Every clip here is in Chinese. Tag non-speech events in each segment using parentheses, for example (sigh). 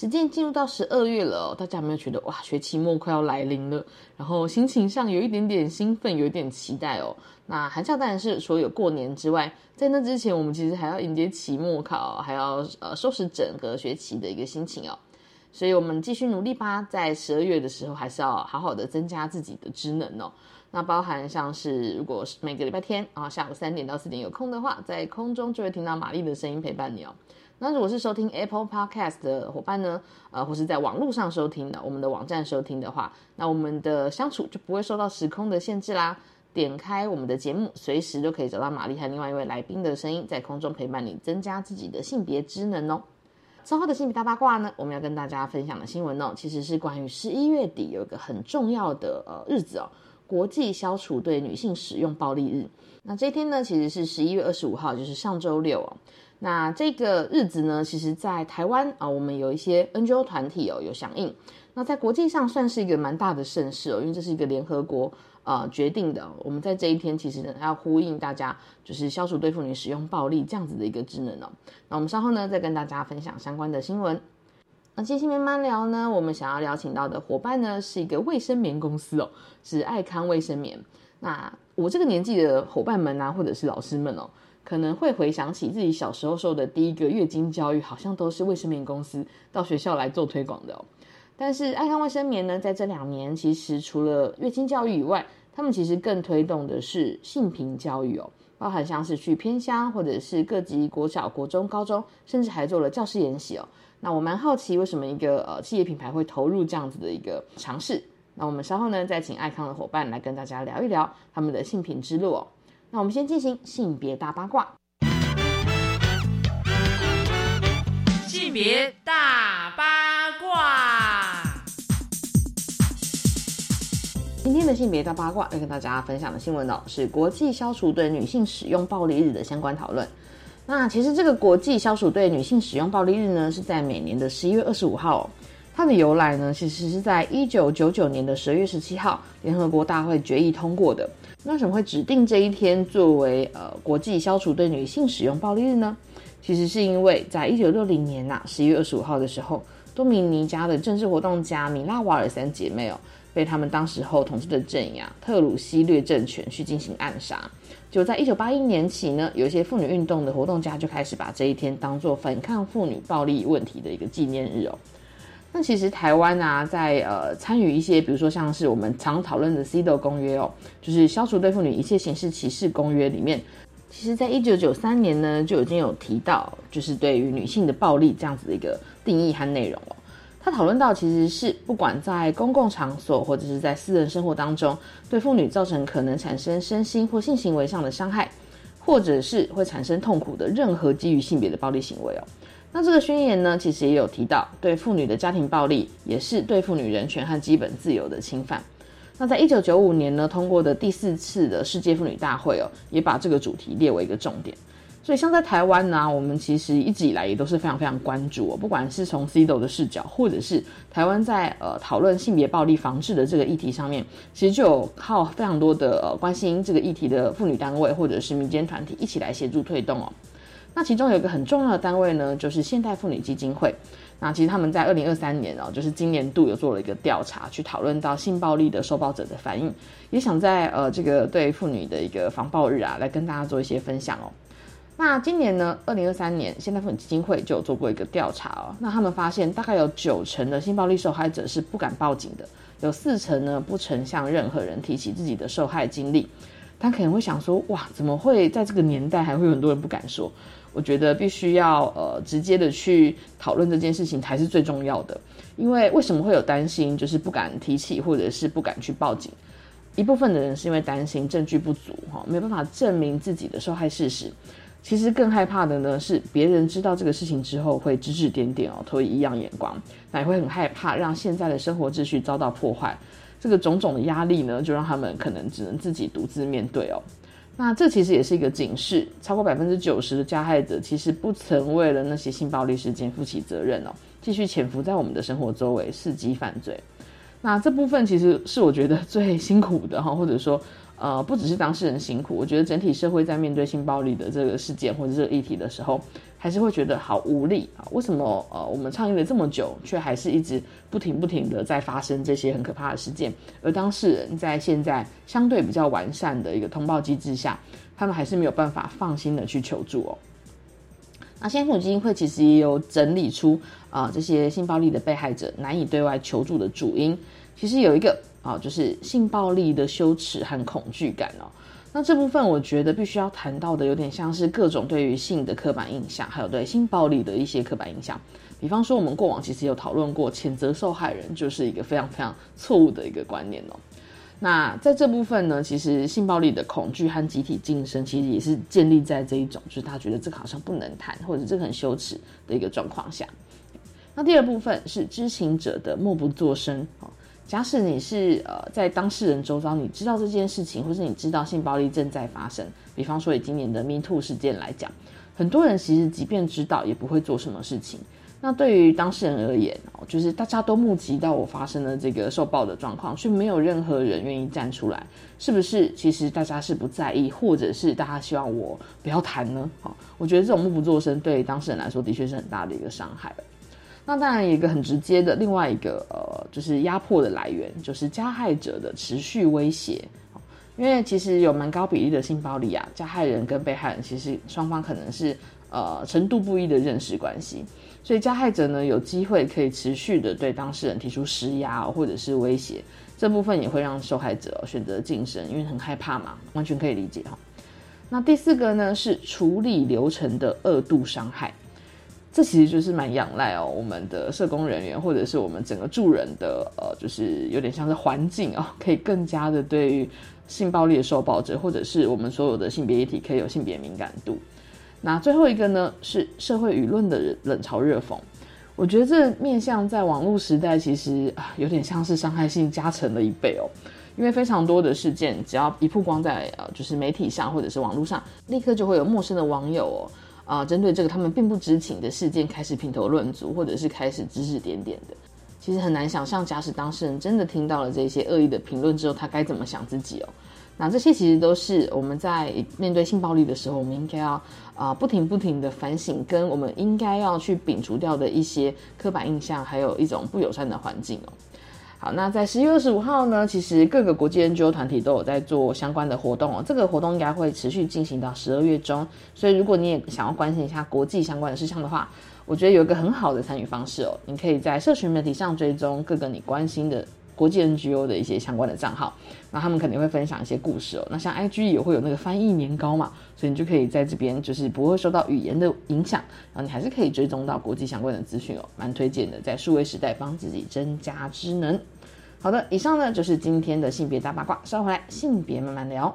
时间进入到十二月了，大家有没有觉得哇，学期末快要来临了？然后心情上有一点点兴奋，有一点期待哦。那寒假当然是除了有过年之外，在那之前，我们其实还要迎接期末考，还要呃收拾整个学期的一个心情哦。所以我们继续努力吧，在十二月的时候，还是要好好的增加自己的职能哦。那包含像是，如果是每个礼拜天啊下午三点到四点有空的话，在空中就会听到玛丽的声音陪伴你哦。那如果是收听 Apple Podcast 的伙伴呢，呃，或是在网络上收听的，我们的网站收听的话，那我们的相处就不会受到时空的限制啦。点开我们的节目，随时都可以找到玛丽和另外一位来宾的声音，在空中陪伴你，增加自己的性别知能哦。稍后的性别大八卦呢，我们要跟大家分享的新闻哦，其实是关于十一月底有一个很重要的呃日子哦，国际消除对女性使用暴力日。那这一天呢，其实是十一月二十五号，就是上周六哦。那这个日子呢，其实，在台湾啊，我们有一些 NGO 团体哦有响应。那在国际上算是一个蛮大的盛事哦，因为这是一个联合国呃决定的。我们在这一天其实呢要呼应大家，就是消除对妇女使用暴力这样子的一个职能哦。那我们稍后呢再跟大家分享相关的新闻。那今天慢慢聊呢，我们想要邀请到的伙伴呢是一个卫生棉公司哦，是爱康卫生棉。那我这个年纪的伙伴们啊，或者是老师们哦。可能会回想起自己小时候受的第一个月经教育，好像都是卫生棉公司到学校来做推广的哦。但是爱康卫生棉呢，在这两年其实除了月经教育以外，他们其实更推动的是性平教育哦，包含像是去偏乡或者是各级国小、国中、高中，甚至还做了教师研习哦。那我蛮好奇，为什么一个呃企业品牌会投入这样子的一个尝试？那我们稍后呢，再请爱康的伙伴来跟大家聊一聊他们的性平之路哦。那我们先进行性别大八卦。性别大八卦。今天的性别大八卦要跟大家分享的新闻哦，是国际消除对女性使用暴力日的相关讨论。那其实这个国际消除对女性使用暴力日呢，是在每年的十一月二十五号。它的由来呢，其实是在一九九九年的十二月十七号，联合国大会决议通过的。那为什么会指定这一天作为呃国际消除对女性使用暴力日呢？其实是因为在一九六零年呐十一月二十五号的时候，多米尼加的政治活动家米拉瓦尔三姐妹哦，被他们当时候统治的镇压特鲁西略政权去进行暗杀。就在一九八一年起呢，有一些妇女运动的活动家就开始把这一天当做反抗妇女暴力问题的一个纪念日哦。那其实台湾啊，在呃参与一些，比如说像是我们常讨论的 CEDAW 公约哦，就是消除对妇女一切形式歧视公约里面，其实在一九九三年呢就已经有提到，就是对于女性的暴力这样子的一个定义和内容哦。他讨论到，其实是不管在公共场所或者是在私人生活当中，对妇女造成可能产生身心或性行为上的伤害，或者是会产生痛苦的任何基于性别的暴力行为哦。那这个宣言呢，其实也有提到，对妇女的家庭暴力也是对妇女人权和基本自由的侵犯。那在一九九五年呢，通过的第四次的世界妇女大会哦，也把这个主题列为一个重点。所以像在台湾呢，我们其实一直以来也都是非常非常关注哦，不管是从 CDO 的视角，或者是台湾在呃讨论性别暴力防治的这个议题上面，其实就有靠非常多的呃关心这个议题的妇女单位或者是民间团体一起来协助推动哦。那其中有一个很重要的单位呢，就是现代妇女基金会。那其实他们在二零二三年哦，就是今年度有做了一个调查，去讨论到性暴力的受暴者的反应，也想在呃这个对妇女的一个防暴日啊，来跟大家做一些分享哦。那今年呢，二零二三年现代妇女基金会就有做过一个调查哦。那他们发现，大概有九成的性暴力受害者是不敢报警的，有四成呢不曾向任何人提起自己的受害经历。他可能会想说，哇，怎么会在这个年代还会有很多人不敢说？我觉得必须要呃直接的去讨论这件事情才是最重要的，因为为什么会有担心，就是不敢提起或者是不敢去报警？一部分的人是因为担心证据不足，哈，没办法证明自己的受害事实。其实更害怕的呢是别人知道这个事情之后会指指点点哦，投以异样眼光，那也会很害怕让现在的生活秩序遭到破坏。这个种种的压力呢，就让他们可能只能自己独自面对哦。那这其实也是一个警示，超过百分之九十的加害者其实不曾为了那些性暴力事件负起责任哦，继续潜伏在我们的生活周围，伺机犯罪。那这部分其实是我觉得最辛苦的哈，或者说。呃，不只是当事人辛苦，我觉得整体社会在面对性暴力的这个事件或者这个议题的时候，还是会觉得好无力啊！为什么呃，我们倡议了这么久，却还是一直不停不停的在发生这些很可怕的事件？而当事人在现在相对比较完善的一个通报机制下，他们还是没有办法放心的去求助哦。那先福基金会其实也有整理出啊，这些性暴力的被害者难以对外求助的主因，其实有一个。啊，就是性暴力的羞耻和恐惧感哦。那这部分我觉得必须要谈到的，有点像是各种对于性的刻板印象，还有对性暴力的一些刻板印象。比方说，我们过往其实有讨论过，谴责受害人就是一个非常非常错误的一个观念哦。那在这部分呢，其实性暴力的恐惧和集体晋升，其实也是建立在这一种，就是他觉得这个好像不能谈，或者这个很羞耻的一个状况下。那第二部分是知情者的默不作声。假使你是呃在当事人周遭，你知道这件事情，或是你知道性暴力正在发生，比方说以今年的 Me Too 事件来讲，很多人其实即便知道，也不会做什么事情。那对于当事人而言哦，就是大家都目击到我发生了这个受暴的状况，却没有任何人愿意站出来，是不是？其实大家是不在意，或者是大家希望我不要谈呢？好，我觉得这种默不作声对当事人来说，的确是很大的一个伤害。那当然，一个很直接的另外一个呃，就是压迫的来源，就是加害者的持续威胁。因为其实有蛮高比例的性暴力啊，加害人跟被害人其实双方可能是呃程度不一的认识关系，所以加害者呢有机会可以持续的对当事人提出施压或者是威胁，这部分也会让受害者选择晋升，因为很害怕嘛，完全可以理解哈。那第四个呢是处理流程的二度伤害。这其实就是蛮仰赖哦，我们的社工人员或者是我们整个助人的呃，就是有点像是环境哦，可以更加的对于性暴力的受暴者或者是我们所有的性别议题可以有性别敏感度。那最后一个呢是社会舆论的冷嘲热讽，我觉得这面向在网络时代其实啊有点像是伤害性加成了一倍哦，因为非常多的事件只要一曝光在呃就是媒体上或者是网络上，立刻就会有陌生的网友哦。啊，针对这个他们并不知情的事件开始评头论足，或者是开始指指点点的，其实很难想象，假使当事人真的听到了这些恶意的评论之后，他该怎么想自己哦？那这些其实都是我们在面对性暴力的时候，我们应该要啊不停不停的反省，跟我们应该要去摒除掉的一些刻板印象，还有一种不友善的环境哦。好，那在十一月二十五号呢，其实各个国际 NGO 团体都有在做相关的活动哦。这个活动应该会持续进行到十二月中，所以如果你也想要关心一下国际相关的事项的话，我觉得有一个很好的参与方式哦，你可以在社群媒体上追踪各个你关心的。国际 NGO 的一些相关的账号，那他们肯定会分享一些故事哦。那像 IG 也会有那个翻译年糕嘛，所以你就可以在这边就是不会受到语言的影响，然后你还是可以追踪到国际相关的资讯哦，蛮推荐的，在数位时代帮自己增加知能。好的，以上呢就是今天的性别大八卦，稍回来性别慢慢聊。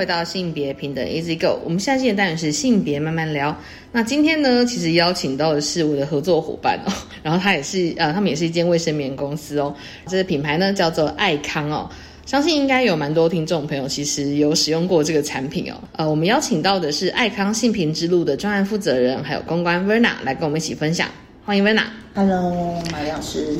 回到性别平等 Easy Go，我们下期的单元是性别慢慢聊。那今天呢，其实邀请到的是我的合作伙伴哦，(laughs) 然后他也是呃，他们也是一间卫生棉公司哦。这个品牌呢叫做爱康哦，相信应该有蛮多听众朋友其实有使用过这个产品哦。呃，我们邀请到的是爱康性平之路的专案负责人，还有公关 Verna 来跟我们一起分享。欢迎 Verna。Hello，马老师。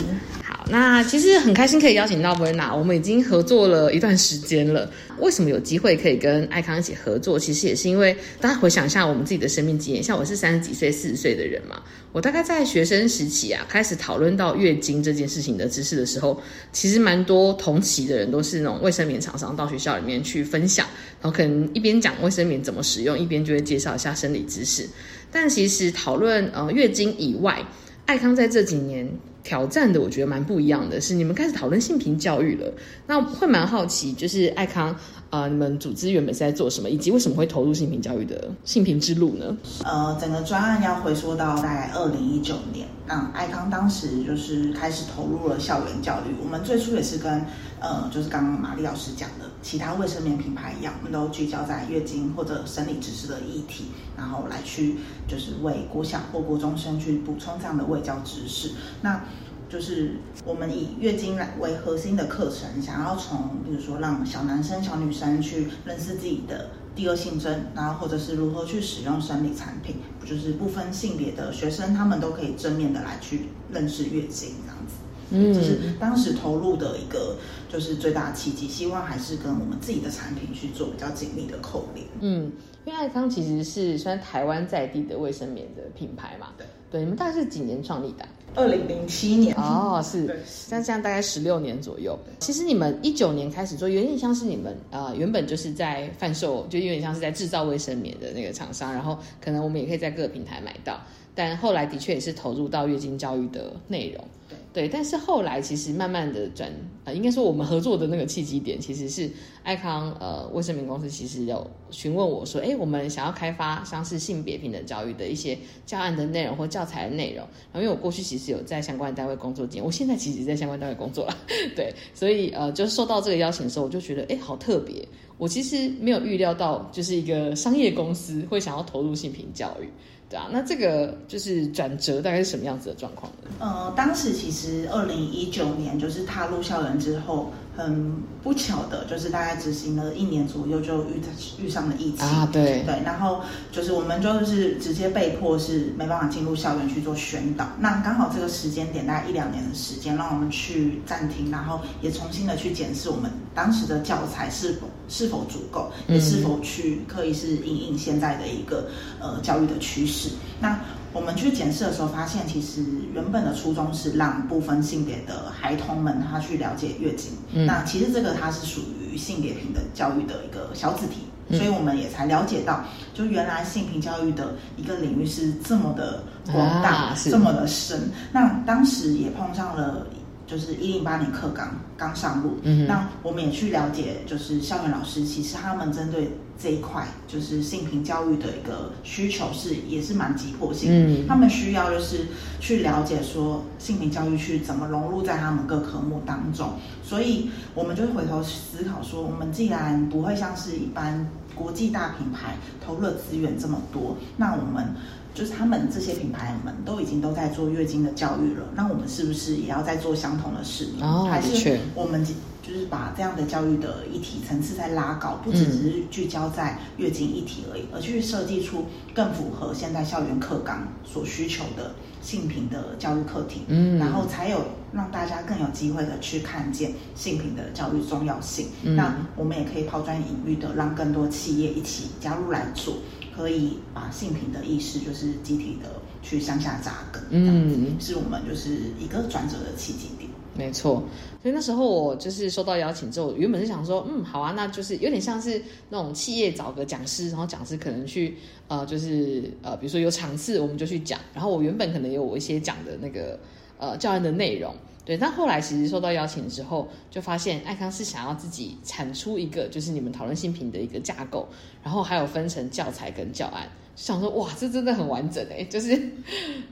那其实很开心可以邀请到 Verna，我们已经合作了一段时间了。为什么有机会可以跟爱康一起合作？其实也是因为大家回想一下我们自己的生命经验，像我是三十几岁、四十岁的人嘛，我大概在学生时期啊，开始讨论到月经这件事情的知识的时候，其实蛮多同期的人都是那种卫生棉厂商到学校里面去分享，然后可能一边讲卫生棉怎么使用，一边就会介绍一下生理知识。但其实讨论呃月经以外，爱康在这几年挑战的，我觉得蛮不一样的，是你们开始讨论性平教育了。那会蛮好奇，就是爱康呃，你们组织原本是在做什么，以及为什么会投入性平教育的性平之路呢？呃，整个专案要回溯到大概二零一九年，那爱康当时就是开始投入了校园教育。我们最初也是跟呃，就是刚刚玛丽老师讲的其他卫生棉品牌一样，我们都聚焦在月经或者生理知识的议题，然后来去就是为国小或国中生去补充这样的卫教知识。那就是我们以月经来为核心的课程，想要从比如说让小男生、小女生去认识自己的第二性征，然后或者是如何去使用生理产品，就是不分性别的学生，他们都可以正面的来去认识月经这样子。嗯这是当时投入的一个就是最大的契机，希望还是跟我们自己的产品去做比较紧密的扣连。嗯，因为爱康其实是算台湾在地的卫生棉的品牌嘛，对对，你们大概是几年创立的啊、二零零七年哦，(laughs) 是对，像这样大概十六年左右。其实你们一九年开始做，有点像是你们呃原本就是在贩售，就有点像是在制造卫生棉的那个厂商，然后可能我们也可以在各个平台买到。但后来的确也是投入到月经教育的内容，对。但是后来其实慢慢的转，呃，应该说我们合作的那个契机点，其实是爱康呃卫生棉公司其实有询问我说，哎，我们想要开发像是性别平等教育的一些教案的内容或教材的内容。然后因为我过去其实有在相关单位工作经验，我现在其实在相关单位工作了，(laughs) 对，所以呃，就受到这个邀请的时候，我就觉得哎，好特别。我其实没有预料到，就是一个商业公司会想要投入性平教育，对啊。那这个就是转折大概是什么样子的状况呢？呃，当时其实二零一九年就是踏入校园之后，很不巧的就是大概执行了一年左右就遇遇上了疫情啊，对，对，然后就是我们就是直接被迫是没办法进入校园去做宣导。那刚好这个时间点大概一两年的时间，让我们去暂停，然后也重新的去检视我们当时的教材是否是否足够，也是否去可以是应应现在的一个呃教育的趋势。那我们去检视的时候，发现其实原本的初衷是让不分性别的孩童们他去了解月经。嗯那其实这个它是属于性别平等教育的一个小子题。嗯所以我们也才了解到，就原来性平教育的一个领域是这么的广大，这么的深。那当时也碰上了，就是一零八年课纲刚上路，嗯那我们也去了解，就是校园老师其实他们针对这一块，就是性平教育的一个需求是也是蛮急迫性的。嗯他们需要就是去了解说性平教育去怎么融入在他们各科目当中，所以我们就回头思考说，我们既然不会像是一般国际大品牌投入的资源这么多，那我们就是他们这些品牌们都已经都在做月经的教育了，那我们是不是也要在做相同的事呢？哦还是我们就是把这样的教育的议题层次再拉高，不只只是聚焦在月经议题而已，而去设计出更符合现代校园课纲所需求的性平的教育课题，嗯然后才有让大家更有机会的去看见性平的教育重要性。嗯那我们也可以抛砖引玉的，让更多企业一起加入来做，可以把性平的意识就是集体的去向下扎根。嗯嗯，是我们就是一个转折的契机点。没错，所以那时候我就是收到邀请之后，原本是想说，嗯，好啊，那就是有点像是那种企业找个讲师，然后讲师可能去呃，就是呃，比如说有场次我们就去讲，然后我原本可能有我一些讲的那个呃教案的内容。对，但后来其实收到邀请之后，就发现爱康是想要自己产出一个，就是你们讨论性品的一个架构，然后还有分成教材跟教案，想说哇，这真的很完整哎，(laughs) 就是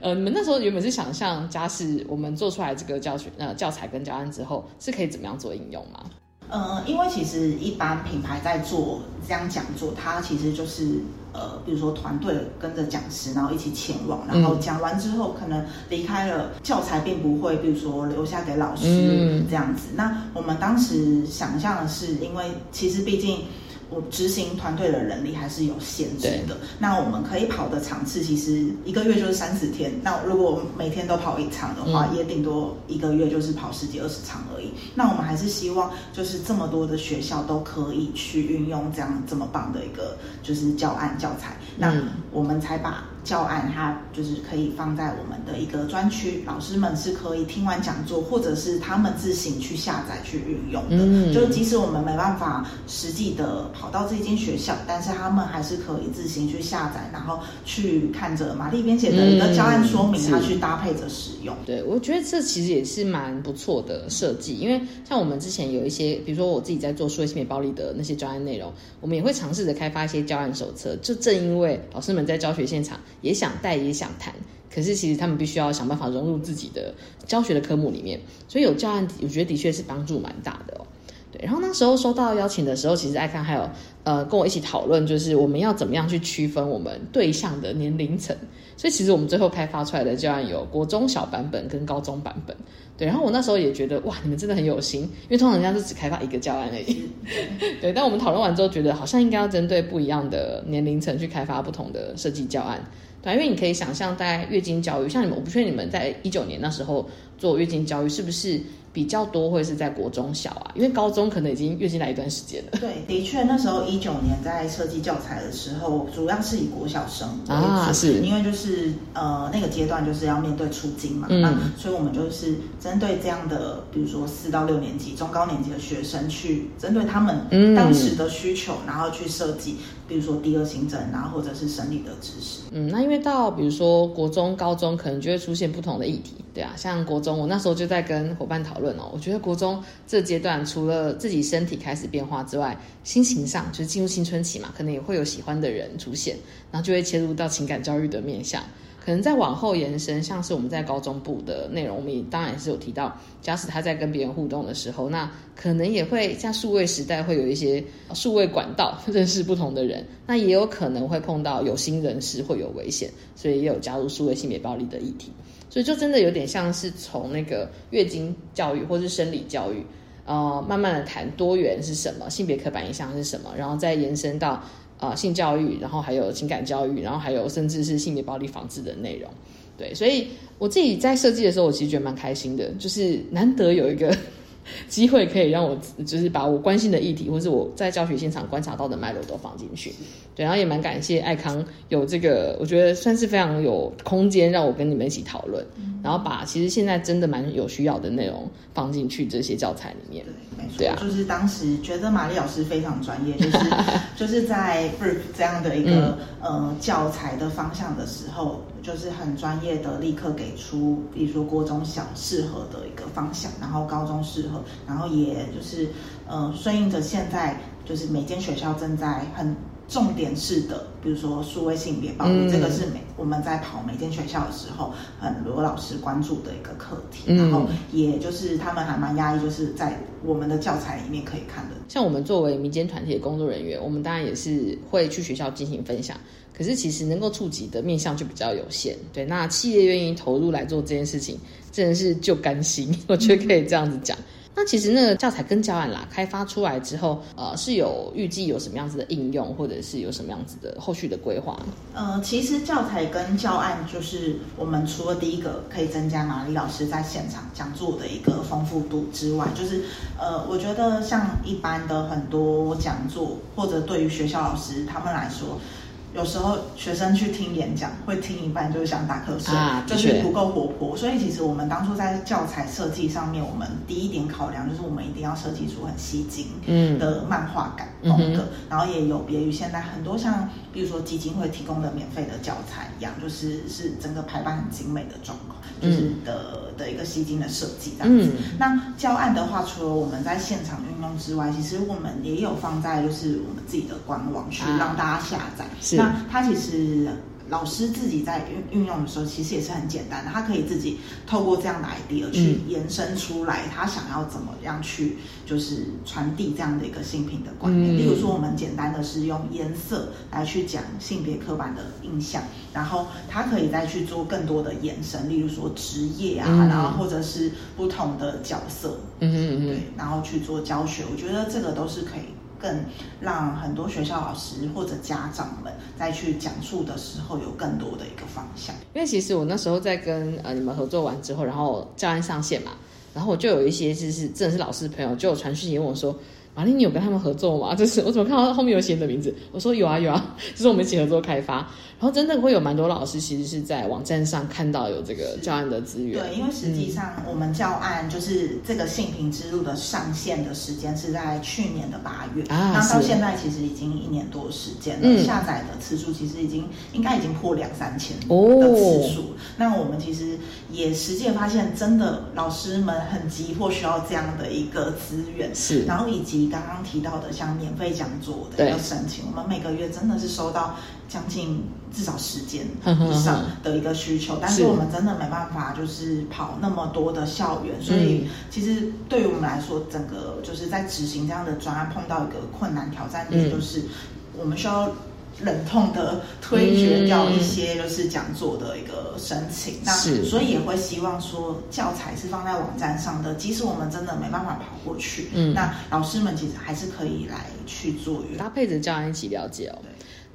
呃，你们那时候原本是想象家是我们做出来这个教学呃教材跟教案之后，是可以怎么样做应用吗？呃，因为其实一般品牌在做这样讲座，它其实就是呃，比如说团队跟着讲师，然后一起前往，然后嗯讲完之后可能离开了，教材并不会，比如说留下给老师、嗯这样子。那我们当时想象的是，因为其实毕竟。我执行团队的人力还是有限制的。那我们可以跑的场次其实一个月就是三十天。那如果每天都跑一场的话，也顶多一个月就是跑十几二十场而已。那我们还是希望就是这么多的学校都可以去运用这样这么棒的一个就是教案教材。那我们才把。教案它就是可以放在我们的一个专区，老师们是可以听完讲座，或者是他们自行去下载去运用的。嗯，就即使我们没办法实际的跑到这间学校，但是他们还是可以自行去下载，然后去看着玛丽编写的一个教案说明，他去搭配着使用。对，我觉得这其实也是蛮不错的设计，因为像我们之前有一些，比如说我自己在做数位性别暴力的那些教案内容，我们也会尝试着开发一些教案手册。就正因为老师们在教学现场。也想带，也想谈，可是其实他们必须要想办法融入自己的教学的科目里面，所以有教案，我觉得的确是帮助蛮大的哦。对，然后那时候收到邀请的时候，其实爱看还有呃跟我一起讨论，就是我们要怎么样去区分我们对象的年龄层。所以其实我们最后开发出来的教案有国中小版本跟高中版本。对，然后我那时候也觉得哇，你们真的很有心，因为通常人家是只开发一个教案而已。(laughs) 对，但我们讨论完之后，觉得好像应该要针对不一样的年龄层去开发不同的设计教案。对，因为你可以想象，在月经教育，像你们，我不确定你们在一九年那时候做月经教育是不是。比较多会是在国中小啊，因为高中可能已经月经来一段时间了。对，的确那时候一九年在设计教材的时候，主要是以国小生啊，是因为就是呃那个阶段就是要面对出经嘛，那所以我们就是针对这样的，比如说四到六年级、中高年级的学生，去针对他们当时的需求，然后去设计，比如说第二行政，然后，或者是生理的知识。嗯，那因为到比如说国中、高中，可能就会出现不同的议题，对啊，像国中，我那时候就在跟伙伴讨。论哦，我觉得国中这阶段除了自己身体开始变化之外，心情上就是进入青春期嘛，可能也会有喜欢的人出现，然后就会切入到情感教育的面向。可能再往后延伸，像是我们在高中部的内容，我们当然也是有提到，假使他在跟别人互动的时候，那可能也会像数位时代会有一些数位管道 (laughs) 认识不同的人，那也有可能会碰到有心人士会有危险，所以也有加入数位性别暴力的议题。所以就真的有点像是从那个月经教育或是生理教育，呃，慢慢的谈多元是什么，性别刻板印象是什么，然后再延伸到呃性教育，然后还有情感教育，然后还有甚至是性别暴力防治的内容。对，所以我自己在设计的时候，我其实觉得蛮开心的，就是难得有一个。(laughs) 机会可以让我就是把我关心的议题，或是我在教学现场观察到的脉络都放进去。对，然后也蛮感谢爱康有这个，我觉得算是非常有空间让我跟你们一起讨论，然后把其实现在真的蛮有需要的内容放进去这些教材里面。对，没错。对啊，就是当时觉得玛丽老师非常专业，就是 (laughs) 就是在 r i f 这样的一个呃教材的方向的时候。就是很专业的，立刻给出，比如说国中小适合的一个方向，然后高中适合，然后也就是，呃，顺应着现在就是每间学校正在很。重点式的，比如说数位性别暴力，这个是每我们在跑每间学校的时候，很多老师关注的一个课题。然后，也就是他们还蛮压抑，就是在我们的教材里面可以看的。像我们作为民间团体的工作人员，我们当然也是会去学校进行分享。可是，其实能够触及的面向就比较有限。对，那企业愿意投入来做这件事情，真的是就甘心。我觉得可以这样子讲。那其实那个教材跟教案啦，开发出来之后，呃，是有预计有什么样子的应用，或者是有什么样子的后续的规划？呃，其实教材跟教案就是我们除了第一个可以增加玛丽老师在现场讲座的一个丰富度之外，就是呃，我觉得像一般的很多讲座，或者对于学校老师他们来说。有时候学生去听演讲，会听一半就是想打瞌睡，就是不够活泼。所以其实我们当初在教材设计上面，我们第一点考量就是我们一定要设计出很吸睛的漫画感风格，然后也有别于现在很多像比如说基金会提供的免费的教材一样，就是是整个排版很精美的状况，就是的的一个吸睛的设计这样子。那教案的话，除了我们在现场运用之外，其实我们也有放在就是我们自己的官网去让大家下载。那它其实老师自己在运运用的时候，其实也是很简单的。他可以自己透过这样的 idea 去延伸出来，他想要怎么样去就是传递这样的一个性品的观念。例如说，我们简单的是用颜色来去讲性别刻板的印象，然后他可以再去做更多的延伸，例如说职业啊，然后或者是不同的角色，嗯嗯嗯，对，然后去做教学。我觉得这个都是可以。更让很多学校老师或者家长们再去讲述的时候有更多的一个方向。因为其实我那时候在跟呃你们合作完之后，然后教案上线嘛，然后我就有一些就是真的是老师朋友就有传讯息问我说。玛丽，你有跟他们合作吗？就是我怎么看到后面有写你的名字？我说有啊有啊，就是我们一起合作开发。然后真的会有蛮多老师其实是在网站上看到有这个教案的资源。对，因为实际上我们教案就是这个性平之路的上线的时间是在去年的八月，啊那到现在其实已经一年多的时间了，嗯。下载的次数其实已经应该已经破两三千哦。的次数。那我们其实也实际发现，真的老师们很急迫需要这样的一个资源。是。然后以及刚刚提到的像免费讲座的对。一个申请，我们每个月真的是收到将近至少十件哼哼。以上的一个需求，但是是。我们真的没办法就是跑那么多的校园，所以嗯。其实对于我们来说，整个就是在执行这样的专案碰到一个困难挑战点，嗯。就是我们需要。忍痛的推决掉一些就是讲座的一个申请，那是。所以也会希望说教材是放在网站上的，即使我们真的没办法跑过去，嗯。那老师们其实还是可以来去做搭配着教案一起了解哦。对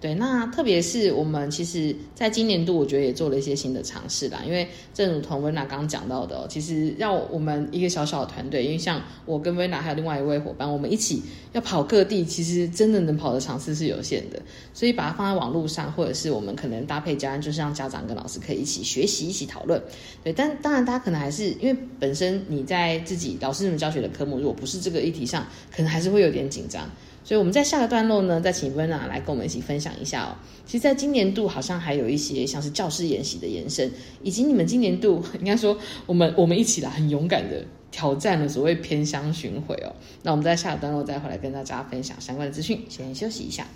对，那特别是我们其实在今年度，我觉得也做了一些新的尝试啦。因为正如同温娜刚刚讲到的、其实要我们一个小小的团队，因为像我跟温娜还有另外一位伙伴，我们一起要跑各地，其实真的能跑的场次是有限的。所以把它放在网络上，或者是我们可能搭配教案，就是让家长跟老师可以一起学习、一起讨论。对，但当然大家可能还是因为本身你在自己老师们教学的科目，如果不是这个议题上，可能还是会有点紧张。所以我们在下个段落呢，再请温娜来跟我们一起分享一下哦。其实，在今年度好像还有一些像是教师研习的延伸，以及你们今年度 (laughs) 应该说我们我们一起来很勇敢的挑战了所谓偏乡巡回哦。那我们在下个段落再回来跟大家分享相关的资讯，先休息一下。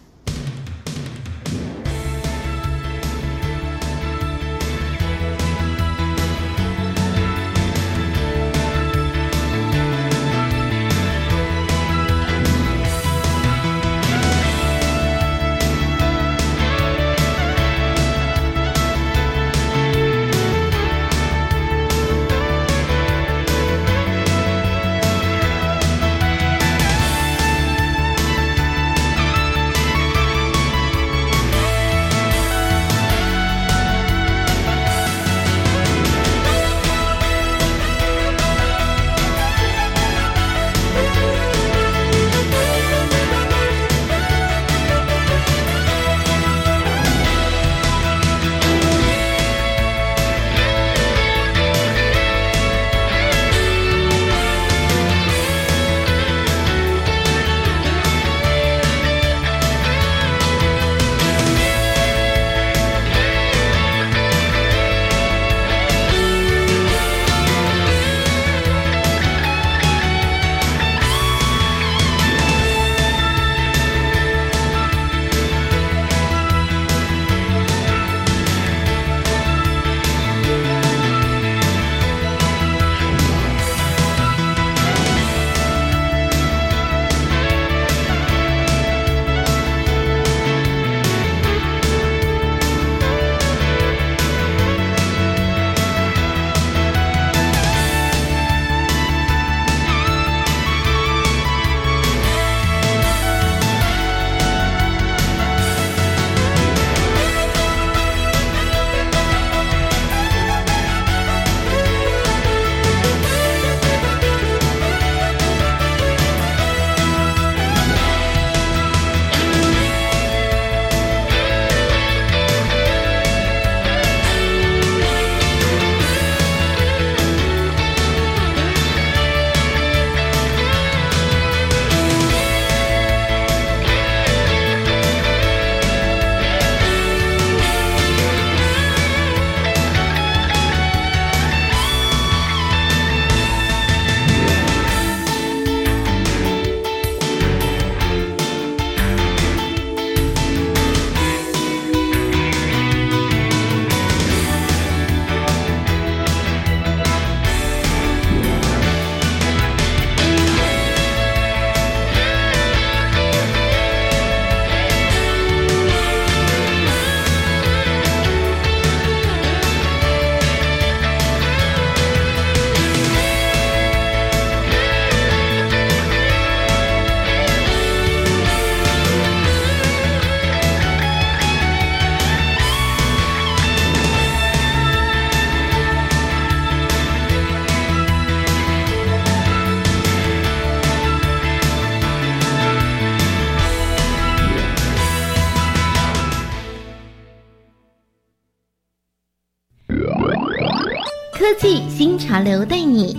潮流带你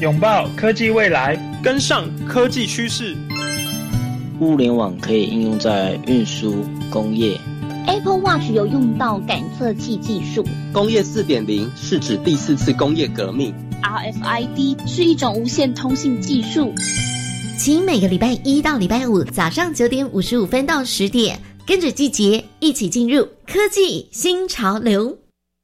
拥抱科技未来，跟上科技趋势。物联网可以应用在运输、工业。Apple Watch 有用到感测器技术。工业四点零是指第四次工业革命。RFID 是一种无线通信技术。请每个礼拜一到礼拜五早上九点五十五分到十点，跟着季节一起进入科技新潮流。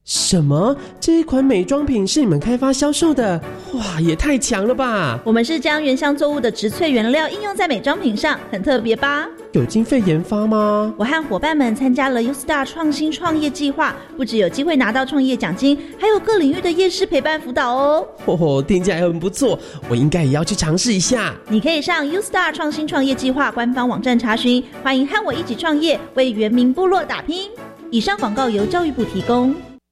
什么？这一款美妆品是你们开发销售的？哇，也太强了吧！我们是将原香作物的植萃原料应用在美妆品上，很特别吧？有经费研发吗？我和伙伴们参加了 U Star 创新创业计划，不只有机会拿到创业奖金，还有各领域的业师陪伴辅导哦。哦，听起来很不错，我应该也要去尝试一下。你可以上 U Star 创新创业计划官方网站查询。欢迎和我一起创业，为原民部落打拼。以上广告由教育部提供。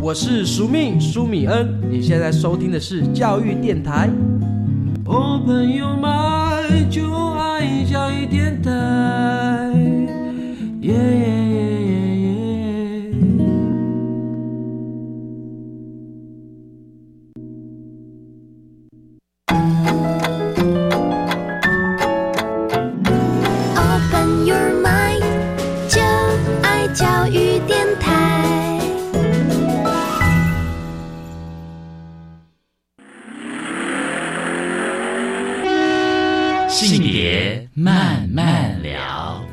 我是苏命苏米恩，你现在收听的是教育电台。我，朋友们，就爱教育电台。慢慢聊。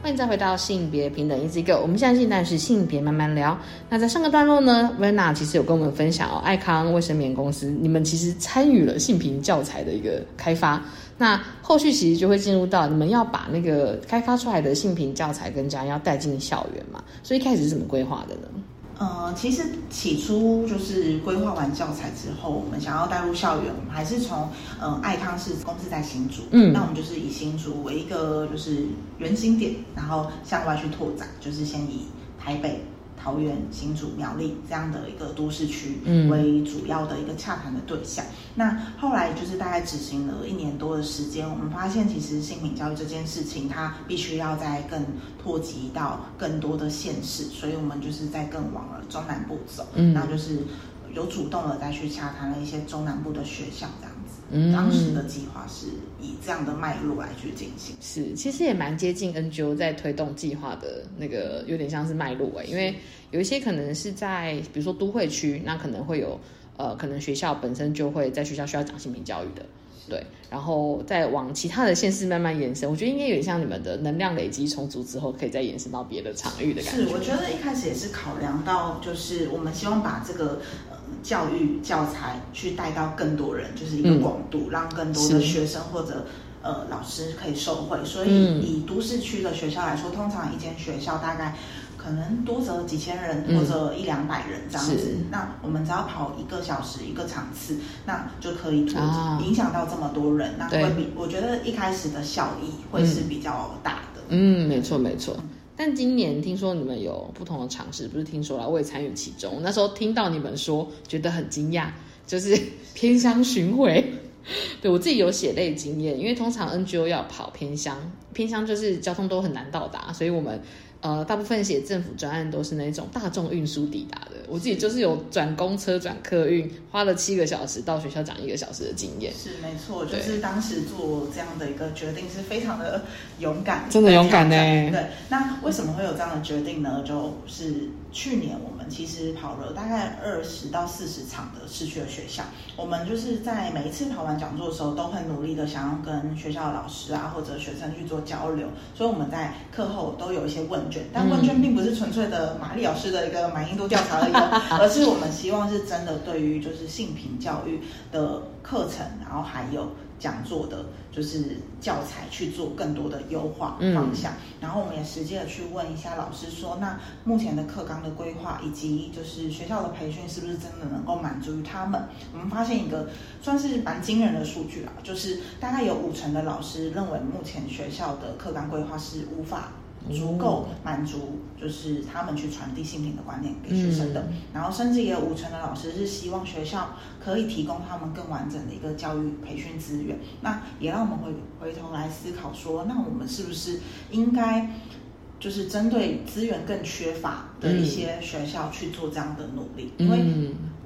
欢迎再回到性别平等一直一个我们现在现在是性别慢慢聊。那在上个段落呢，Rena 其实有跟我们分享哦，爱康卫生棉公司，你们其实参与了性平教材的一个开发。那后续其实就会进入到你们要把那个开发出来的性平教材跟家要带进校园嘛，所以一开始是怎么规划的呢？呃，其实起初就是规划完教材之后，我们想要带入校园，我们还是从呃爱康是公司在新竹，嗯那我们就是以新竹为一个就是原型点，然后向外去拓展，就是先以台北、桃园、新竹、苗栗这样的一个都市区嗯为主要的一个洽谈的对象。那后来就是大概执行了一年多的时间，我们发现其实性平教育这件事情，它必须要在更拓及到更多的县市，所以我们就是在更往了中南部走，嗯然后就是有主动的再去洽谈了一些中南部的学校这样子。嗯当时的计划是以这样的脉络来去进行。是，其实也蛮接近 NGO 在推动计划的那个，有点像是脉络哎，因为有一些可能是在比如说都会区，那可能会有呃，可能学校本身就会在学校需要讲性平教育的，对，然后再往其他的县市慢慢延伸，我觉得应该有点像你们的能量累积充足之后，可以再延伸到别的场域的感是，觉。我觉得一开始也是考量到，就是我们希望把这个呃教育教材去带到更多人，就是一个嗯广度，让更多的学生或者呃老师可以受惠。所以嗯以都市区的学校来说，通常一间学校大概。可能多则几千人嗯或者一两百人这样子，是那我们只要跑一个小时一个场次，那就可以拓啊影响到这么多人，那会比我觉得一开始的效益会是比较大的。嗯，没错没错。但今年听说你们有不同的尝试，不是听说了，我也参与其中。那时候听到你们说，觉得很惊讶，就是 (laughs) 偏乡巡回。(laughs) 对我自己有血泪经验，因为通常 NGO 要跑偏乡，偏乡就是交通都很难到达，所以我们呃大部分写政府专案都是那种大众运输抵达的。我自己就是有转公车、转客运，花了七个小时到学校讲一个小时的经验。是没错，就是当时做这样的一个决定是非常的勇敢，真的勇敢呢对，那为什么会有这样的决定呢？就是去年我们其实跑了大概二十到四十场的市区的学校，我们就是在每一次跑完讲座的时候，都很努力的想要跟学校的老师啊或者学生去做交流，所以我们在课后都有一些问卷，但问卷并不是纯粹的玛丽老师的一个满意度调查而已，而是我们希望是真的对于就是性平教育的课程，然后还有。讲座的，就是教材去做更多的优化方向，然后我们也实际的去问一下老师说，那目前的课纲的规划以及就是学校的培训是不是真的能够满足于他们？我们发现一个算是蛮惊人的数据啊，就是大概有五成的老师认为目前学校的课纲规划是无法。足够满足，就是他们去传递性平的观念给学生的。然后，甚至也有五成的老师是希望学校可以提供他们更完整的一个教育培训资源。那也让我们回回头来思考说，那我们是不是应该？就是针对资源更缺乏的一些学校去做这样的努力，因为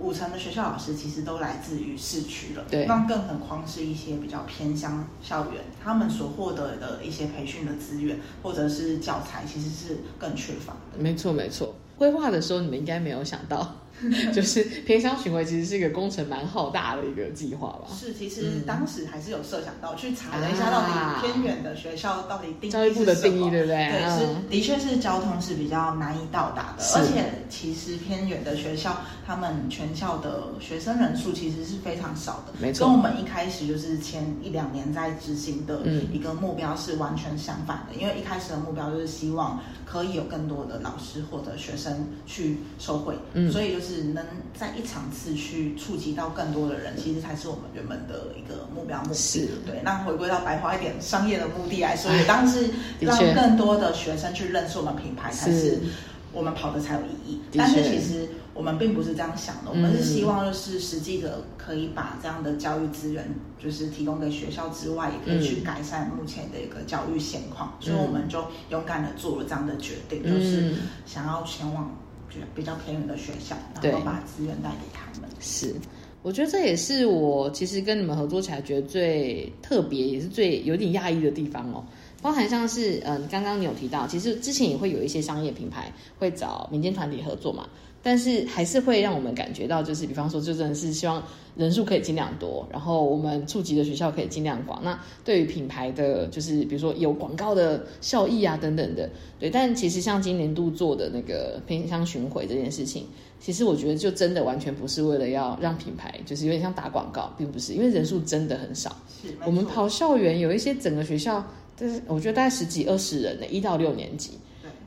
五成的学校老师其实都来自于市区了，对，那更何况是一些比较偏乡校园，他们所获得的一些培训的资源或者是教材，其实是更缺乏的。没错，没错。规划的时候，你们应该没有想到。(laughs) 就是偏乡巡回，其实是一个工程蛮浩大的一个计划吧。是，其实当时还是有设想到去查了一下，到底偏远的学校到底定教育部的定义对不对？对，是的确是交通是比较难以到达的，而且其实偏远的学校，他们全校的学生人数其实是非常少的，没错。跟我们一开始就是前一两年在执行的一个目标是完全相反的，因为一开始的目标就是希望可以有更多的老师或者学生去受惠，嗯，所以就是。能在一场次去触及到更多的人，其实才是我们原本的一个目标目的。是，对。那回归到白话一点，商业的目的来说，当时让更多的学生去认识我们品牌，才是我们跑的才有意义。但是其实我们并不是这样想的，我们是希望就是实际的可以把这样的教育资源，就是提供给学校之外，也可以去改善目前的一个教育现况。所以我们就勇敢的做了这样的决定，就是想要前往。比较偏远的学校，然后把资源带给他们。是，我觉得这也是我其实跟你们合作起来觉得最特别，也是最有点讶异的地方哦。包含像是，嗯，刚刚你有提到，其实之前也会有一些商业品牌会找民间团体合作嘛。但是还是会让我们感觉到，就是比方说，就真的是希望人数可以尽量多，然后我们触及的学校可以尽量广。那对于品牌的，就是比如说有广告的效益啊等等的，对。但其实像今年度做的那个偏乡巡回这件事情，其实我觉得就真的完全不是为了要让品牌，就是有点像打广告，并不是，因为人数真的很少。是，我们跑校园有一些整个学校，就是我觉得大概十几二十人的，一到六年级。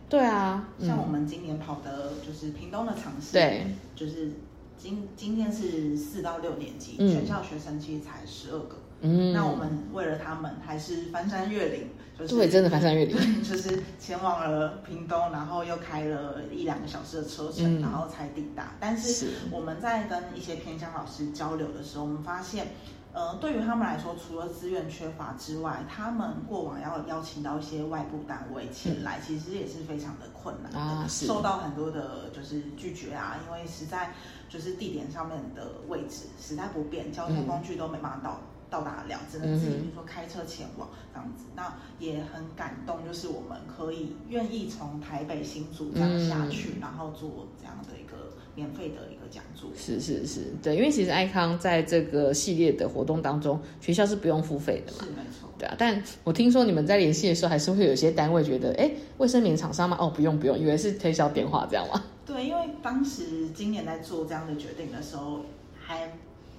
对啊，像我们今年跑的就是屏东的尝试，对，就是今今天是四到六年级，全校学生其实才十二个。嗯，那我们为了他们，还是翻山越岭，就是对，真的翻山越岭，(laughs) 就是前往了屏东，然后又开了一两个小时的车程，然后才抵达。但是我们在跟一些偏乡老师交流的时候，我们发现。呃，对于他们来说，除了资源缺乏之外，他们过往要邀请到一些外部单位前来，其实也是非常的困难的，受到很多的就是拒绝啊，因为实在就是地点上面的位置实在不便，交通工具都没办法到。到达了，只能自己比如说开车前往这样子，那也很感动，就是我们可以愿意从台北新竹这样下去，然后做这样的一个免费的一个讲座。是是是，对，因为其实爱康在这个系列的活动当中，学校是不用付费的嘛，是没错。对啊，但我听说你们在联系的时候，还是会有些单位觉得，哎，卫生棉厂商吗？哦，不用不用，以为是推销电话这样吗？对，因为当时今年在做这样的决定的时候，还。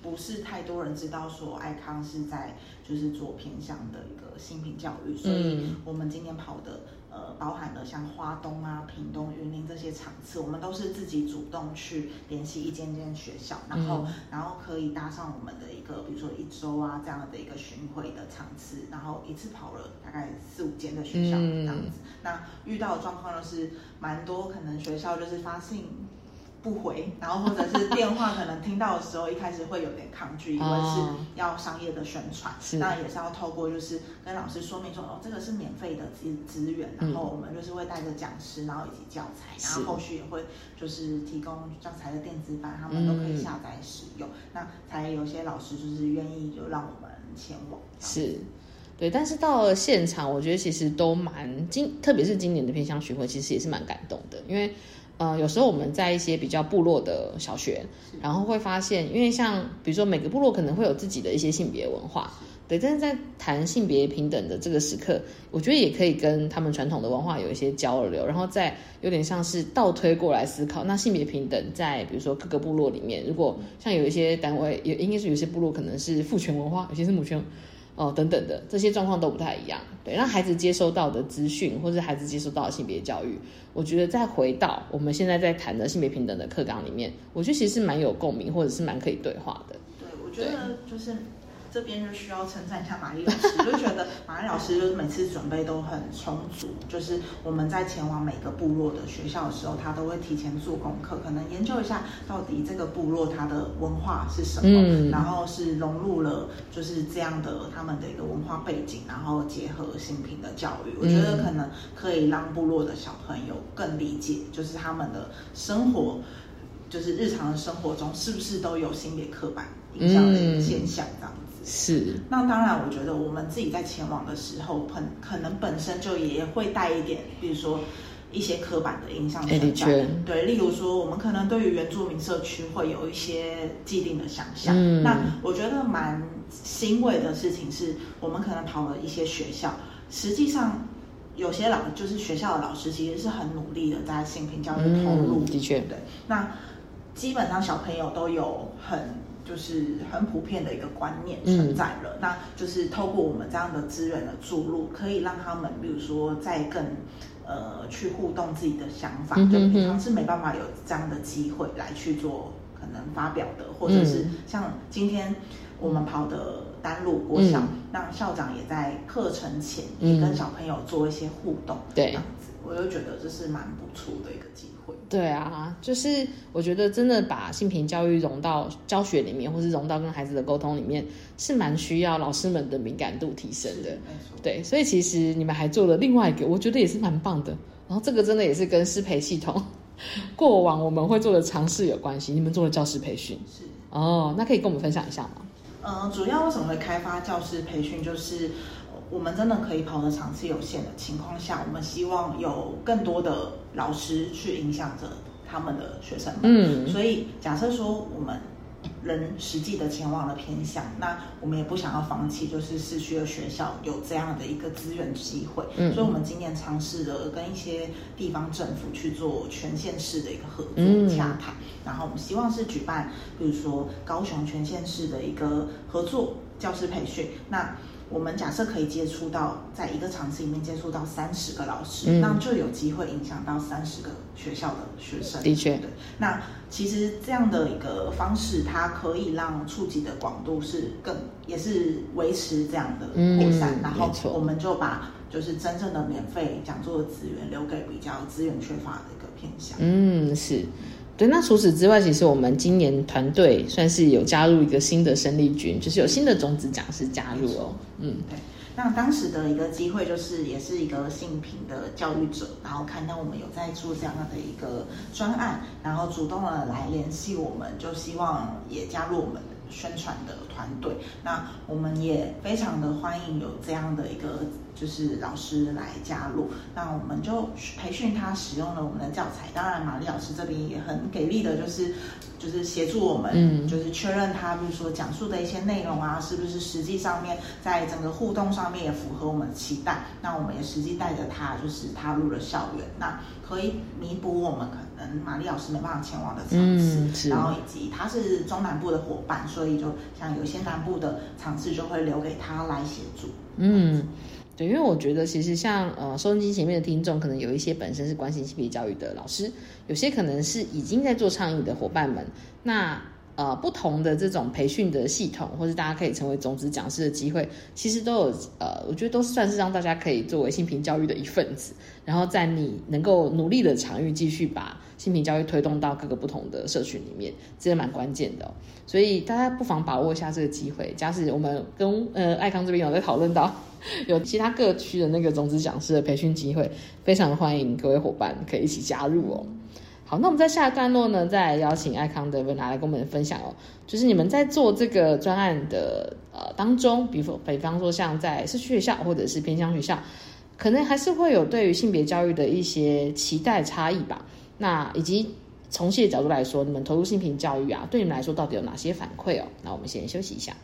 不是太多人知道说爱康是在就是做偏向的一个新品教育，所以我们今年跑的呃包含了像花东啊、屏东、云林这些场次，我们都是自己主动去联系一间间学校，然后然后可以搭上我们的一个比如说一周啊这样的一个巡回的场次，然后一次跑了大概四五间的学校这样子。那遇到的状况就是蛮多，可能学校就是发信。不回，然后或者是电话，可能听到的时候一开始会有点抗拒，因为是要商业的宣传，那也是要透过就是跟老师说明说，哦，这个是免费的资资源，然后我们就是会带着讲师，然后以及教材，然后后续也会就是提供教材的电子版，他们都可以下载使用，那才有些老师就是愿意就让我们前往。是，对，但是到了现场，我觉得其实都蛮今，特别是今年的偏乡巡回，其实也是蛮感动的，因为。呃，有时候我们在一些比较部落的小学，然后会发现，因为像比如说每个部落可能会有自己的一些性别文化，对，但是在谈性别平等的这个时刻，我觉得也可以跟他们传统的文化有一些交流，然后再有点像是倒推过来思考，那性别平等在比如说各个部落里面，如果像有一些单位，也应该是有些部落可能是父权文化，有些是母权。哦，等等的这些状况都不太一样，对，让孩子接收到的资讯，或者孩子接收到的性别教育，我觉得再回到我们现在在谈的性别平等的课纲里面，我觉得其实是蛮有共鸣，或者是蛮可以对话的。对，我觉得就是。这边就需要称赞一下玛丽老师，(laughs) 就觉得玛丽老师就是每次准备都很充足，就是我们在前往每个部落的学校的时候，他都会提前做功课，可能研究一下到底这个部落它的文化是什么，然后是融入了就是这样的他们的一个文化背景，然后结合新品的教育，我觉得可能可以让部落的小朋友更理解，就是他们的生活，就是日常的生活中是不是都有性别刻板影响的现象这样。是，那当然，我觉得我们自己在前往的时候，很可能本身就也会带一点，比如说一些刻板的印象存在。对，例如说，我们可能对于原住民社区会有一些既定的想象。嗯，那我觉得蛮欣慰的事情是，我们可能跑了一些学校，实际上有些老就是学校的老师其实是很努力的在性平教育投入。的确，对。那基本上小朋友都有很。就是很普遍的一个观念存在了，那就是透过我们这样的资源的注入，可以让他们，比如说在更呃去互动自己的想法，就平常是没办法有这样的机会来去做可能发表的，或者是像今天我们跑的单路国小，那校长也在课程前也跟小朋友做一些互动，对，这样子，我就觉得这是蛮不错的一个机会。对啊，就是我觉得真的把性平教育融到教学里面，或是融到跟孩子的沟通里面，是蛮需要老师们的敏感度提升的。对，所以其实你们还做了另外一个，我觉得也是蛮棒的。然后这个真的也是跟师培系统 (laughs) 过往我们会做的尝试有关系。你们做了教师培训，是哦，那可以跟我们分享一下吗？嗯，主要为什么会开发教师培训，就是。我们真的可以跑的场次有限的情况下，我们希望有更多的老师去影响着他们的学生们。嗯，所以假设说我们人实际的前往了偏向，那我们也不想要放弃，就是市区的学校有这样的一个资源机会。嗯，所以我们今年尝试了跟一些地方政府去做全县市的一个合作洽谈，然后我们希望是举办，比如说高雄全县市的一个合作教师培训。那我们假设可以接触到，在一个场次里面接触到三十个老师，那就有机会影响到三十个学校的学生。的确，对。那其实这样的一个方式，它可以让触及的广度是更，也是维持这样的扩散。然后我们就把就是真正的免费讲座的资源留给比较资源缺乏的一个偏向。嗯，是。对，那除此之外，其实我们今年团队算是有加入一个新的生力军，就是有新的种子讲师加入哦。嗯，对。那当时的一个机会，就是也是一个性平的教育者，然后看到我们有在做这样的一个专案，然后主动的来联系我们，就希望也加入我们宣传的团队。那我们也非常的欢迎有这样的一个。就是老师来加入，那我们就培训他使用了我们的教材。当然，玛丽老师这边也很给力的，就是就是协助我们，就是确认他，比如说讲述的一些内容啊，是不是实际上面在整个互动上面也符合我们的期待。那我们也实际带着他，就是踏入了校园，那可以弥补我们可能玛丽老师没办法前往的场次，然后以及他是中南部的伙伴，所以就像有些南部的场次就会留给他来协助。嗯。对，因为我觉得其实像呃收音机前面的听众，可能有一些本身是关心性别教育的老师，有些可能是已经在做倡议的伙伴们。那呃不同的这种培训的系统，或是大家可以成为种子讲师的机会，其实都有呃，我觉得都算是让大家可以作为性平教育的一份子，然后在你能够努力的场域继续把性平教育推动到各个不同的社群里面，这也蛮关键的。所以大家不妨把握一下这个机会。假使我们跟呃爱康这边有在讨论到。(laughs) 有其他各区的那个种子讲师的培训机会，非常欢迎各位伙伴可以一起加入哦。好，那我们在下一段落呢，再邀请爱康的文拿来跟我们分享哦。就是你们在做这个专案的呃当中，比如比方说像在社区学校或者是偏乡学校，可能还是会有对于性别教育的一些期待差异吧。那以及从系的角度来说，你们投入性平教育啊，对你们来说到底有哪些反馈哦？那我们先休息一下。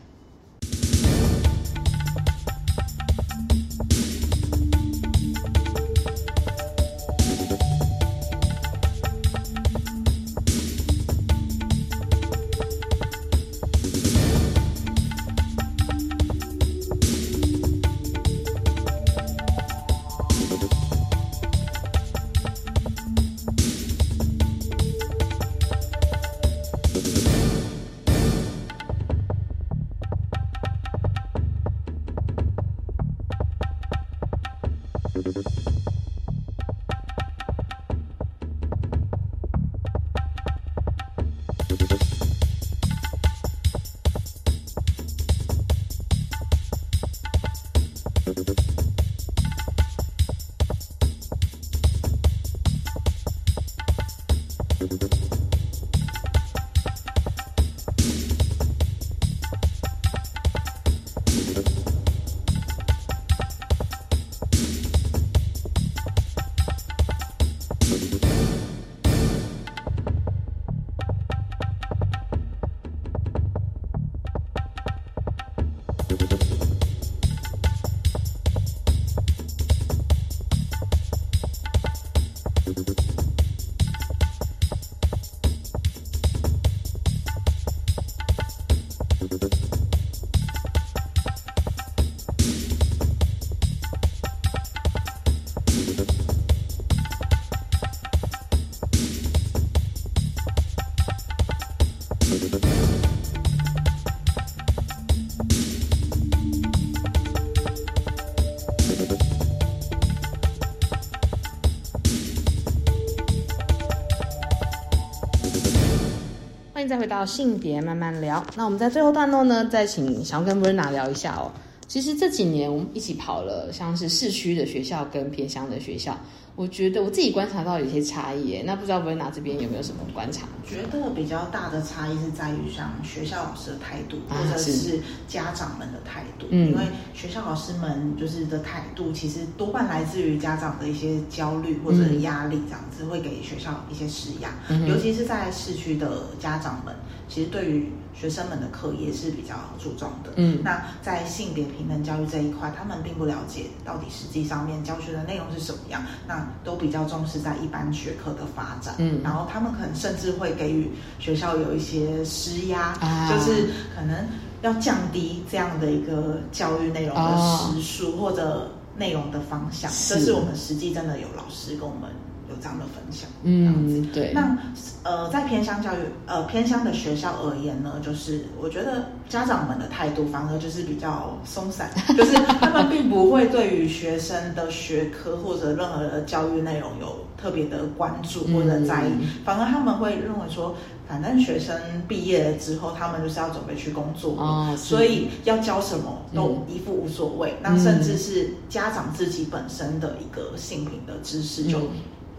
再回到性别慢慢聊。那我们在最后段落呢，再请想要跟 Verna 聊一下哦。其实这几年我们一起跑了，像是市区的学校跟偏乡的学校，我觉得我自己观察到有些差异耶。那不知道 Verna 这边有没有什么观察？觉得比较大的差异是在于像学校老师的态度，啊或者是是家长们的态度。嗯因为学校老师们就是的态度，其实多半来自于家长的一些焦虑或者嗯压力，这样子会给学校一些施压。嗯尤其是在市区的家长们，其实对于学生们的课业是比较注重的。嗯那在性别平等教育这一块，他们并不了解到底实际上面教学的内容是什么样，那都比较重视在一般学科的发展。嗯然后他们可能甚至会给予学校有一些施压，啊就是可能要降低这样的一个教育内容的哦时数、或者内容的方向。是这是我们实际真的有老师跟我们有这样的分享。嗯，对。那呃，在偏乡教育呃偏乡的学校而言呢，就是我觉得家长们的态度反而就是比较松散，(laughs) 就是他们并不会对于学生的学科或者任何的教育内容有特别的关注或者在意，嗯反而他们会认为说，反正学生毕业了之后，他们就是要准备去工作，哦所以要教什么都一副无所谓。那甚至是家长自己本身的一个性平的知识就嗯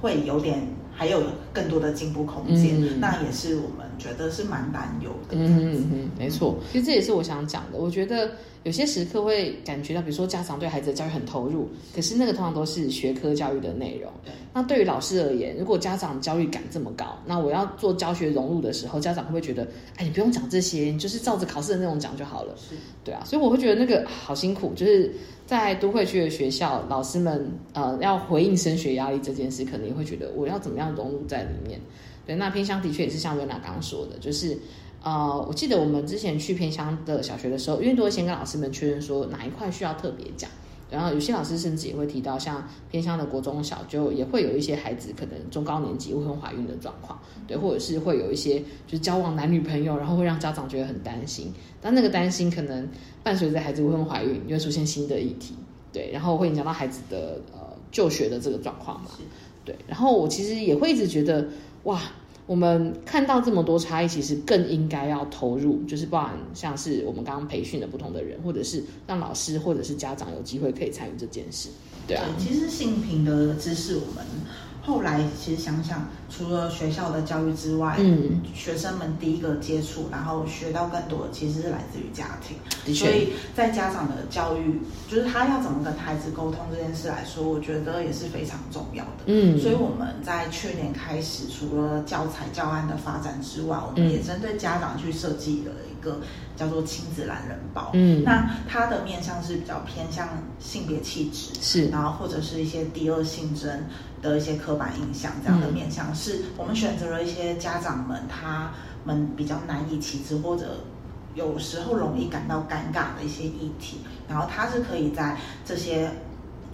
会有点还有更多的进步空间，嗯那也是我们觉得是蛮担忧的。嗯嗯嗯，没错。其实这也是我想讲的。我觉得有些时刻会感觉到，比如说家长对孩子的教育很投入，可是那个通常都是学科教育的内容。那对于老师而言，如果家长焦虑感这么高，那我要做教学融入的时候，家长会不会觉得，哎，你不用讲这些，你就是照着考试的内容讲就好了？是，对啊。所以我会觉得那个好辛苦，就是在都会区的学校，老师们呃要回应升学压力这件事，可能也会觉得我要怎么样融入在里面。对，那偏向的确也是像维娜刚刚说的，就是呃，我记得我们之前去偏乡的小学的时候，因为都会先跟老师们确认说哪一块需要特别讲，然后有些老师甚至也会提到，像偏乡的国中小就也会有一些孩子可能中高年级未婚怀孕的状况，对，或者是会有一些就是交往男女朋友，然后会让家长觉得很担心，但那个担心可能伴随着孩子未婚怀孕，就会出现新的议题，对，然后会影响到孩子的呃就学的这个状况嘛，对，然后我其实也会一直觉得哇。我们看到这么多差异，其实更应该要投入，就是包含像是我们刚刚培训的不同的人，或者是让老师或者是家长有机会可以参与这件事。对啊，其实性平的知识我们后来其实想想，除了学校的教育之外，嗯，学生们第一个接触，然后学到更多的，其实是来自于家庭。的确所以在家长的教育，就是他要怎么跟孩子沟通这件事来说，我觉得也是非常重要的。嗯所以我们在去年开始，除了教材教案的发展之外，我们嗯也针对家长去设计了一个叫做亲子懒人包。嗯。那它的面向是比较偏向性别气质，是。然后或者是一些第二性征的一些刻板印象这样的嗯。面向，是我们选择了一些家长们他们比较难以启齿或者有时候容易感到尴尬的一些议题，然后它是可以在这些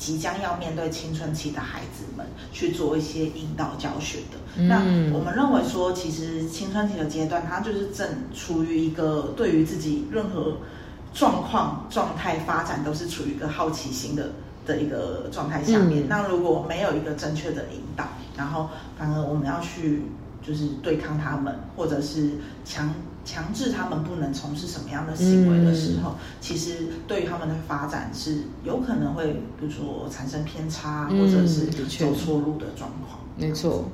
即将要面对青春期的孩子们去做一些引导教学的。嗯那我们认为说，其实青春期的阶段，他就是正处于一个对于自己任何状况、状态发展都是处于一个好奇心的的一个状态下面。嗯那如果没有一个正确的引导，然后反而我们要去就是对抗他们，或者是强强制他们不能从事什么样的行为的时候，其实对于他们的发展是有可能会，比如说产生偏差，嗯或者是走错路的状况。没错，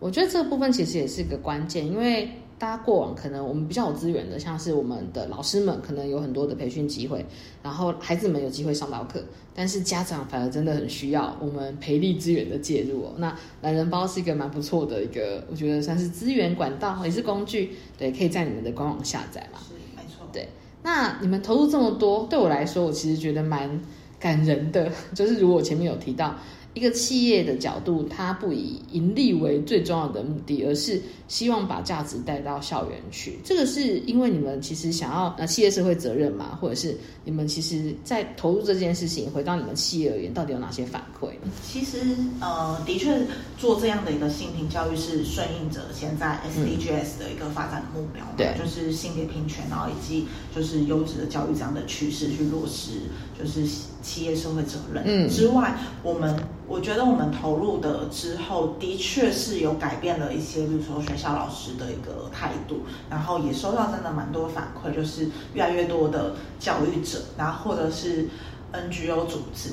我觉得这个部分其实也是一个关键，因为大家过往可能我们比较有资源的，像是我们的老师们可能有很多的培训机会，然后孩子们有机会上到课，但是家长反而真的很需要我们培力资源的介入哦。那懒人包是一个蛮不错的一个，我觉得算是资源管道，也是工具，对，可以在你们的官网下载嘛。是没错，对，那你们投入这么多，对我来说，我其实觉得蛮感人的。(laughs) 就是如果我前面有提到，一个企业的角度，它不以盈利为最重要的目的，而是希望把价值带到校园去。这个是因为你们其实想要呃企业社会责任嘛，或者是你们其实在投入这件事情，回到你们企业而言，到底有哪些反馈？其实呃，的确做这样的一个性平教育是顺应着现在 SDGs 的一个发展目标嘛，对就是性别平权，然后以及就是优质的教育这样的趋势去落实，就是企业社会责任。嗯之外，我们我觉得我们投入的之后，的确是有改变了一些，比如说学校老师的一个态度，然后也收到真的蛮多反馈，就是越来越多的教育者，然后或者是 NGO 组织，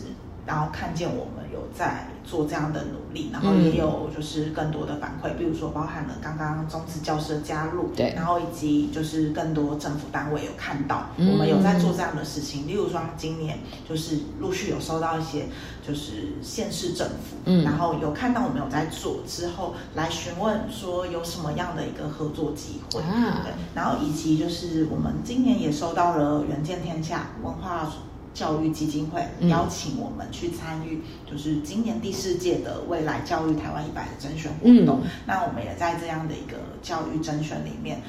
然后看见我们有在做这样的努力，然后嗯也有就是更多的反馈，比如说包含了刚刚中职教师的加入，对。然后以及就是更多政府单位有看到嗯。我们有在做这样的事情，例如说今年就是陆续有收到一些就是县市政府，嗯。然后有看到我们有在做之后来询问说有什么样的一个合作机会，啊。对，然后以及就是我们今年也收到了远见天下文化。教育基金会嗯邀请我们去参与，就是今年第四届的未来教育台湾一百的甄选活动。嗯那我们也在这样的一个教育甄选里面，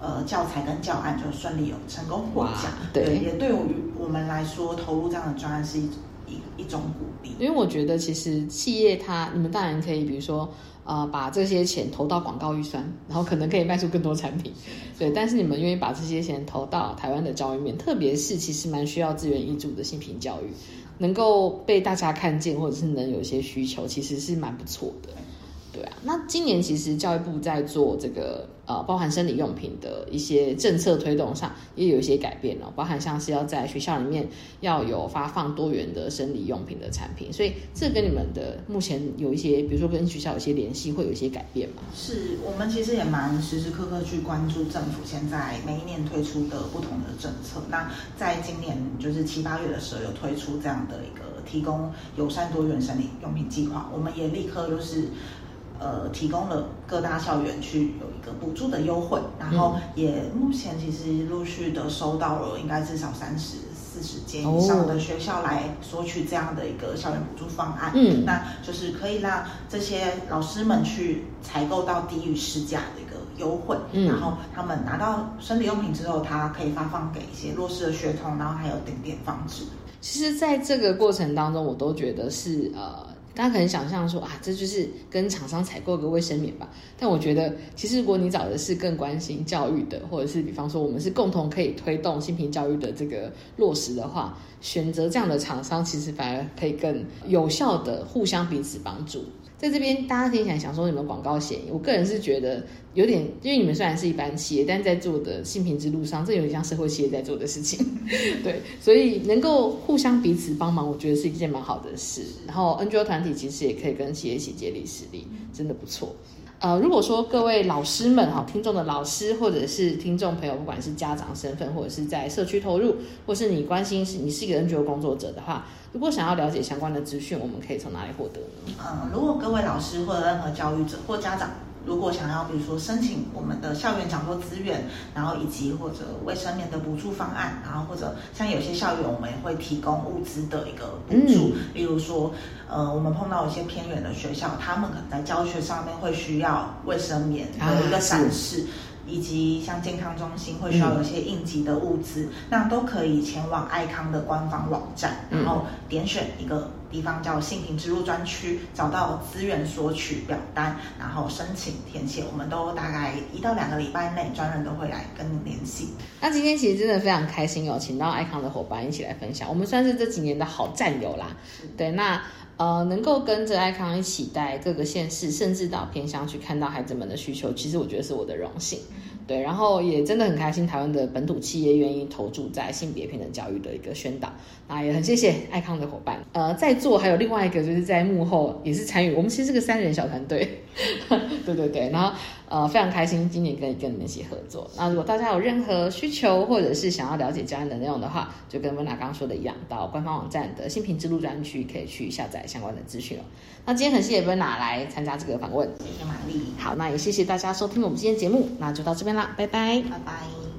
呃，教材跟教案就顺利有成功获奖哇。对也对于我们来说，投入这样的专案是一一一种鼓励。因为我觉得其实企业它，你们当然可以，比如说呃，把这些钱投到广告预算，然后可能可以卖出更多产品，对。但是你们愿意把这些钱投到台湾的教育面，特别是其实蛮需要资源挹注的性平教育，能够被大家看见，或者是能有一些需求，其实是蛮不错的。对啊，那今年其实教育部在做这个呃，包含生理用品的一些政策推动上，也有一些改变哦，包含像是要在学校里面要有发放多元的生理用品的产品，所以这跟你们的目前有一些，比如说跟学校有些联系，会有一些改变吗？是我们其实也蛮时时刻刻去关注政府现在每一年推出的不同的政策。那在今年就是七八月的时候，有推出这样的一个提供友善多元生理用品计划，我们也立刻就是。呃，提供了各大校园去有一个补助的优惠，然后也目前其实陆续的收到了，应该至少三十四十间以上的学校来索取这样的一个校园补助方案。嗯那就是可以让这些老师们去采购到低于市价的一个优惠，嗯然后他们拿到生理用品之后，他可以发放给一些弱势的学童，然后还有顶点放置。其实，在这个过程当中，我都觉得是呃，大家可能想象说啊，这就是跟厂商采购个卫生棉吧。但我觉得，其实如果你找的是更关心教育的，或者是比方说我们是共同可以推动性平教育的这个落实的话，选择这样的厂商，其实反而可以更有效的互相彼此帮助。在这边大家听起来想说你们广告嫌疑，我个人是觉得有点，因为你们虽然是一般企业，但在做的性平之路上，这有点像社会企业在做的事情，(laughs) 对，所以能够互相彼此帮忙，我觉得是一件蛮好的事。然后 NGO 团体其实也可以跟企业一起接力实力，真的不错。呃，如果说各位老师们哈，听众的老师或者是听众朋友，不管是家长身份或者是在社区投入，或是你关心是你是一个 NGO 工作者的话，如果想要了解相关的资讯，我们可以从哪里获得呢？嗯，如果各位老师或者任何教育者或家长。如果想要，比如说申请我们的校园讲座资源，然后以及或者卫生棉的补助方案，然后或者像有些校园我们也会提供物资的一个补助，例如说，呃，我们碰到一些偏远的学校，他们可能在教学上面会需要卫生棉的一个展示。以及像健康中心会需要有一些应急的物资，那都可以前往爱康的官方网站，然后点选一个地方叫性平之路专区，找到资源索取表单，然后申请填写。我们都大概一到两个礼拜内，专人都会来跟您联系。那今天其实真的非常开心哦，请到爱康的伙伴一起来分享，我们算是这几年的好战友啦。对，那。呃，能够跟着爱康一起带各个县市，甚至到偏乡去看到孩子们的需求，其实我觉得是我的荣幸。对，然后也真的很开心，台湾的本土企业愿意投注在性别平等教育的一个宣导。那也很谢谢爱康的伙伴。呃，在座还有另外一个就是在幕后也是参与，我们其实是个三人小团队。(laughs) 对对对，然后。呃，非常开心今年跟跟你们一起合作。那如果大家有任何需求，或者是想要了解教案的内容的话，就跟温娜刚刚说的一样，到官方网站的新品之路专区可以去下载相关的资讯了。那今天很谢谢温娜来参加这个访问，谢谢玛丽。好，那也谢谢大家收听我们今天节目，那就到这边啦，拜拜，拜拜。